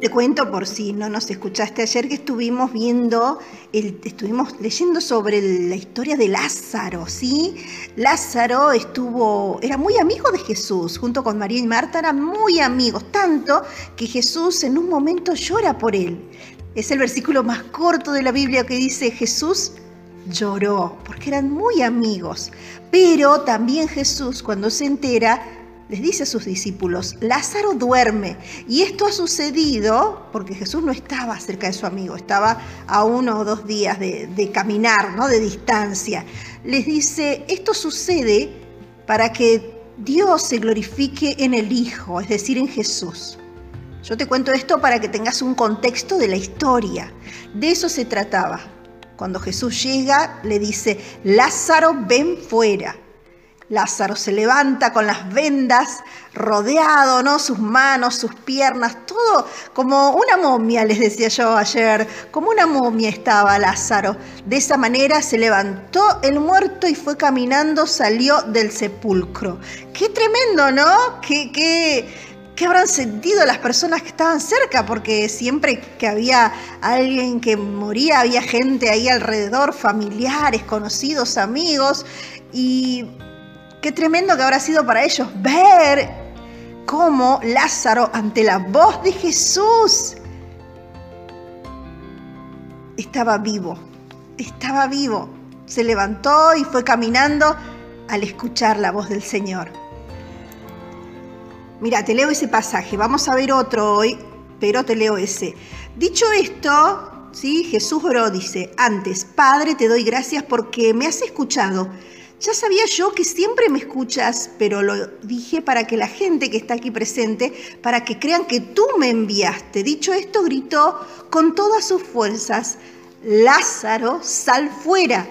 Te cuento por si no nos escuchaste ayer que estuvimos viendo, estuvimos leyendo sobre la historia de Lázaro, ¿sí? Lázaro estuvo, era muy amigo de Jesús, junto con María y Marta eran muy amigos, tanto que Jesús en un momento llora por él. Es el versículo más corto de la Biblia que dice Jesús lloró, porque eran muy amigos. Pero también Jesús cuando se entera les dice a sus discípulos, Lázaro duerme. Y esto ha sucedido porque Jesús no estaba cerca de su amigo, estaba a uno o dos días de, caminar, ¿no? de distancia. Les dice, esto sucede para que Dios se glorifique en el Hijo, es decir, en Jesús. Yo te cuento esto para que tengas un contexto de la historia. De eso se trataba. Cuando Jesús llega, le dice, Lázaro, ven fuera. Lázaro se levanta con las vendas, rodeado, ¿no? Sus manos, sus piernas, todo como una momia, les decía yo ayer, como una momia estaba Lázaro. De esa manera se levantó el muerto y fue caminando, salió del sepulcro. Qué tremendo, ¿no? Qué, qué, qué habrán sentido las personas que estaban cerca, porque siempre que había alguien que moría, había gente ahí alrededor, familiares, conocidos, amigos, y Qué tremendo que habrá sido para ellos ver cómo Lázaro, ante la voz de Jesús, estaba vivo, estaba vivo. Se levantó y fue caminando al escuchar la voz del Señor. Mira, te leo ese pasaje, vamos a ver otro hoy, pero te leo ese. Dicho esto, ¿sí? Jesús oró, dice, antes, Padre, te doy gracias porque me has escuchado ya sabía yo que siempre me escuchas, pero lo dije para que la gente que está aquí presente, para que crean que tú me enviaste. Dicho esto, gritó con todas sus fuerzas, Lázaro, sal fuera.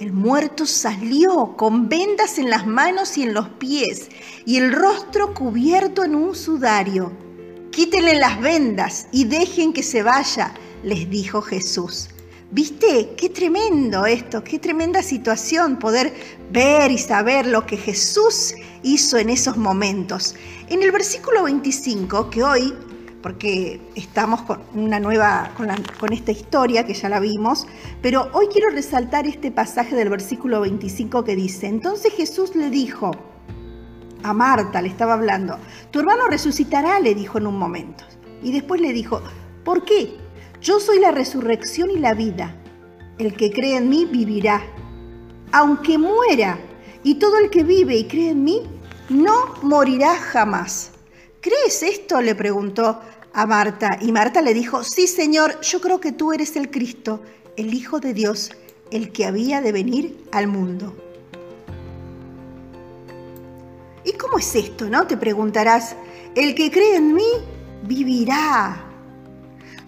El muerto salió con vendas en las manos y en los pies y el rostro cubierto en un sudario. Quítenle las vendas y dejen que se vaya, les dijo Jesús. ¿Viste? Qué tremendo esto, qué tremenda situación poder ver y saber lo que Jesús hizo en esos momentos. En el versículo 25, que hoy, porque estamos con una nueva, con, esta historia que ya la vimos, pero hoy quiero resaltar este pasaje del versículo 25 que dice, entonces Jesús le dijo, a Marta le estaba hablando, tu hermano resucitará, le dijo en un momento. Y después le dijo, ¿por qué? Yo soy la resurrección y la vida. El que cree en mí vivirá, aunque muera. Y todo el que vive y cree en mí no morirá jamás. ¿Crees esto? le preguntó a Marta. Y Marta le dijo, sí Señor, yo creo que tú eres el Cristo, el Hijo de Dios, el que había de venir al mundo. ¿Y cómo es esto? ¿No? Te preguntarás. El que cree en mí vivirá.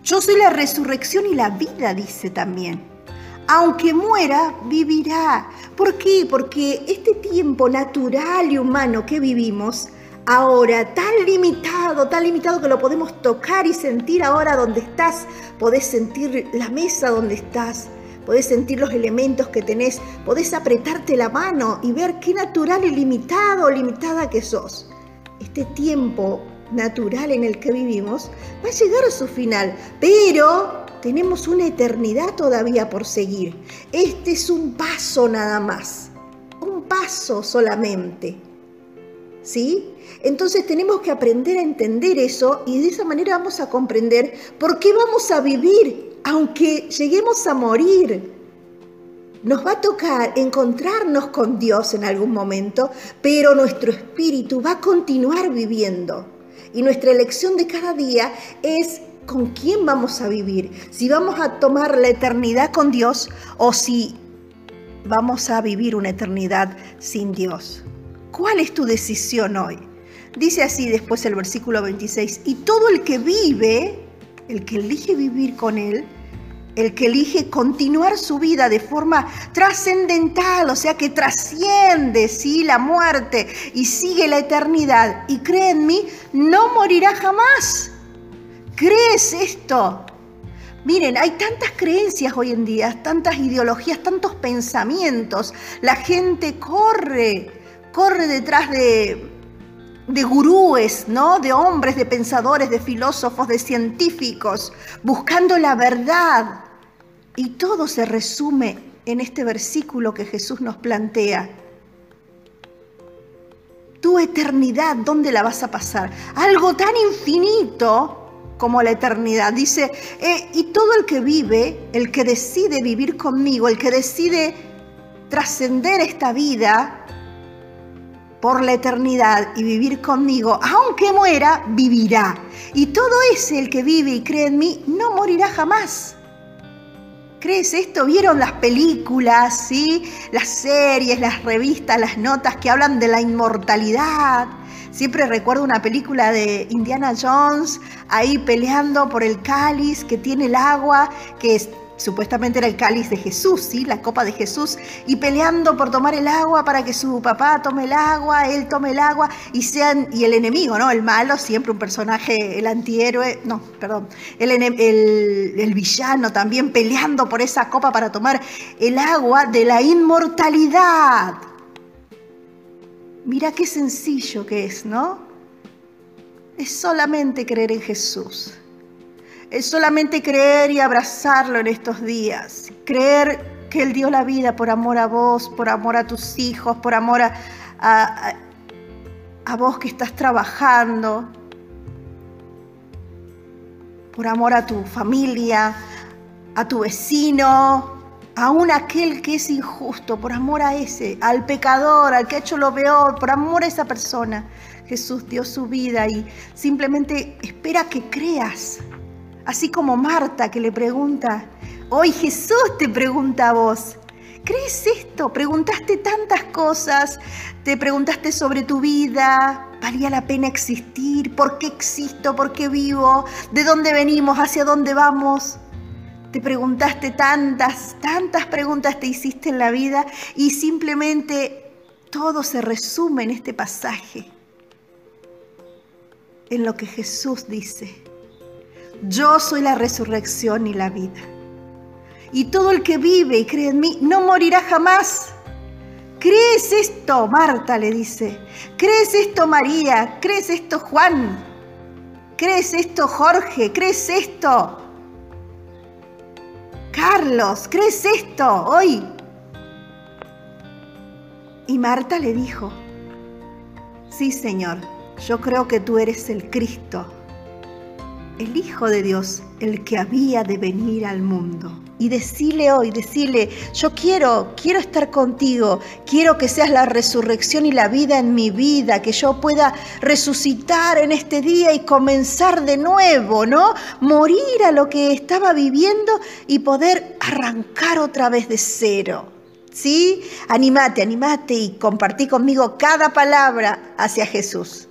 Yo soy la resurrección y la vida, dice también. Aunque muera, vivirá. ¿Por qué? Porque este tiempo natural y humano que vivimos, ahora tan limitado, tan limitado que lo podemos tocar y sentir ahora donde estás, podés sentir la mesa donde estás, podés sentir los elementos que tenés, podés apretarte la mano y ver qué natural y limitado limitada que sos. Este tiempo natural en el que vivimos va a llegar a su final, pero tenemos una eternidad todavía por seguir. Este es un paso nada más, un paso solamente. ¿Sí? Entonces tenemos que aprender a entender eso y de esa manera vamos a comprender por qué vamos a vivir aunque lleguemos a morir. Nos va a tocar encontrarnos con Dios en algún momento, pero nuestro espíritu va a continuar viviendo. Y nuestra elección de cada día es con quién vamos a vivir. Si vamos a tomar la eternidad con Dios o si vamos a vivir una eternidad sin Dios. ¿Cuál es tu decisión hoy? Dice así después el versículo 26, y todo el que vive, el que elige vivir con Él, el que elige continuar su vida de forma trascendental, o sea que trasciende ¿sí? la muerte y sigue la eternidad y cree en mí, no morirá jamás. ¿Crees esto? Miren, hay tantas creencias hoy en día, tantas ideologías, tantos pensamientos. La gente corre, corre detrás de de gurúes, ¿no? De hombres, de pensadores, de filósofos, de científicos, buscando la verdad. Y todo se resume en este versículo que Jesús nos plantea. Tu eternidad, ¿dónde la vas a pasar? Algo tan infinito como la eternidad. Dice, eh, y todo el que vive, el que decide vivir conmigo, el que decide trascender esta vida por la eternidad y vivir conmigo, aunque muera, vivirá. Y todo ese, el que vive y cree en mí, no morirá jamás. ¿Crees esto? ¿Vieron las películas, ¿sí? las series, las revistas, las notas que hablan de la inmortalidad? Siempre recuerdo una película de Indiana Jones ahí peleando por el cáliz que tiene el agua, que es supuestamente era el cáliz de Jesús, ¿sí? la copa de Jesús, y peleando por tomar el agua para que su papá tome el agua, él tome el agua, y sean, y el enemigo, ¿no? El malo, siempre un personaje, el antihéroe, no, perdón, el, el villano también peleando por esa copa para tomar el agua de la inmortalidad. Mira qué sencillo que es, ¿no? Es solamente creer en Jesús es solamente creer y abrazarlo en estos días. Creer que Él dio la vida por amor a vos, por amor a tus hijos, por amor a, a, vos que estás trabajando, por amor a tu familia, a tu vecino, aún aquel que es injusto, por amor a ese, al pecador, al que ha hecho lo peor, por amor a esa persona. Jesús dio su vida y simplemente espera que creas Así como Marta que le pregunta, hoy Jesús te pregunta a vos, ¿crees esto? Preguntaste tantas cosas, te preguntaste sobre tu vida, ¿valía la pena existir? ¿Por qué existo? ¿Por qué vivo? ¿De dónde venimos? ¿Hacia dónde vamos? Te preguntaste tantas, tantas preguntas te hiciste en la vida y simplemente todo se resume en este pasaje, en lo que Jesús dice. Yo soy la resurrección y la vida. Y todo el que vive y cree en mí no morirá jamás. ¿Crees esto, Marta? le dice. ¿Crees esto, María? ¿Crees esto, Juan? ¿Crees esto, Jorge? ¿Crees esto? Carlos, ¿crees esto hoy? Y Marta le dijo, sí, Señor, yo creo que tú eres el Cristo, el Hijo de Dios, el que había de venir al mundo. Y decirle hoy, decirle, yo quiero, quiero estar contigo, quiero que seas la resurrección y la vida en mi vida, que yo pueda resucitar en este día y comenzar de nuevo, ¿no? Morir a lo que estaba viviendo y poder arrancar otra vez de cero. ¿Sí? Animate, animate y compartí conmigo cada palabra hacia Jesús.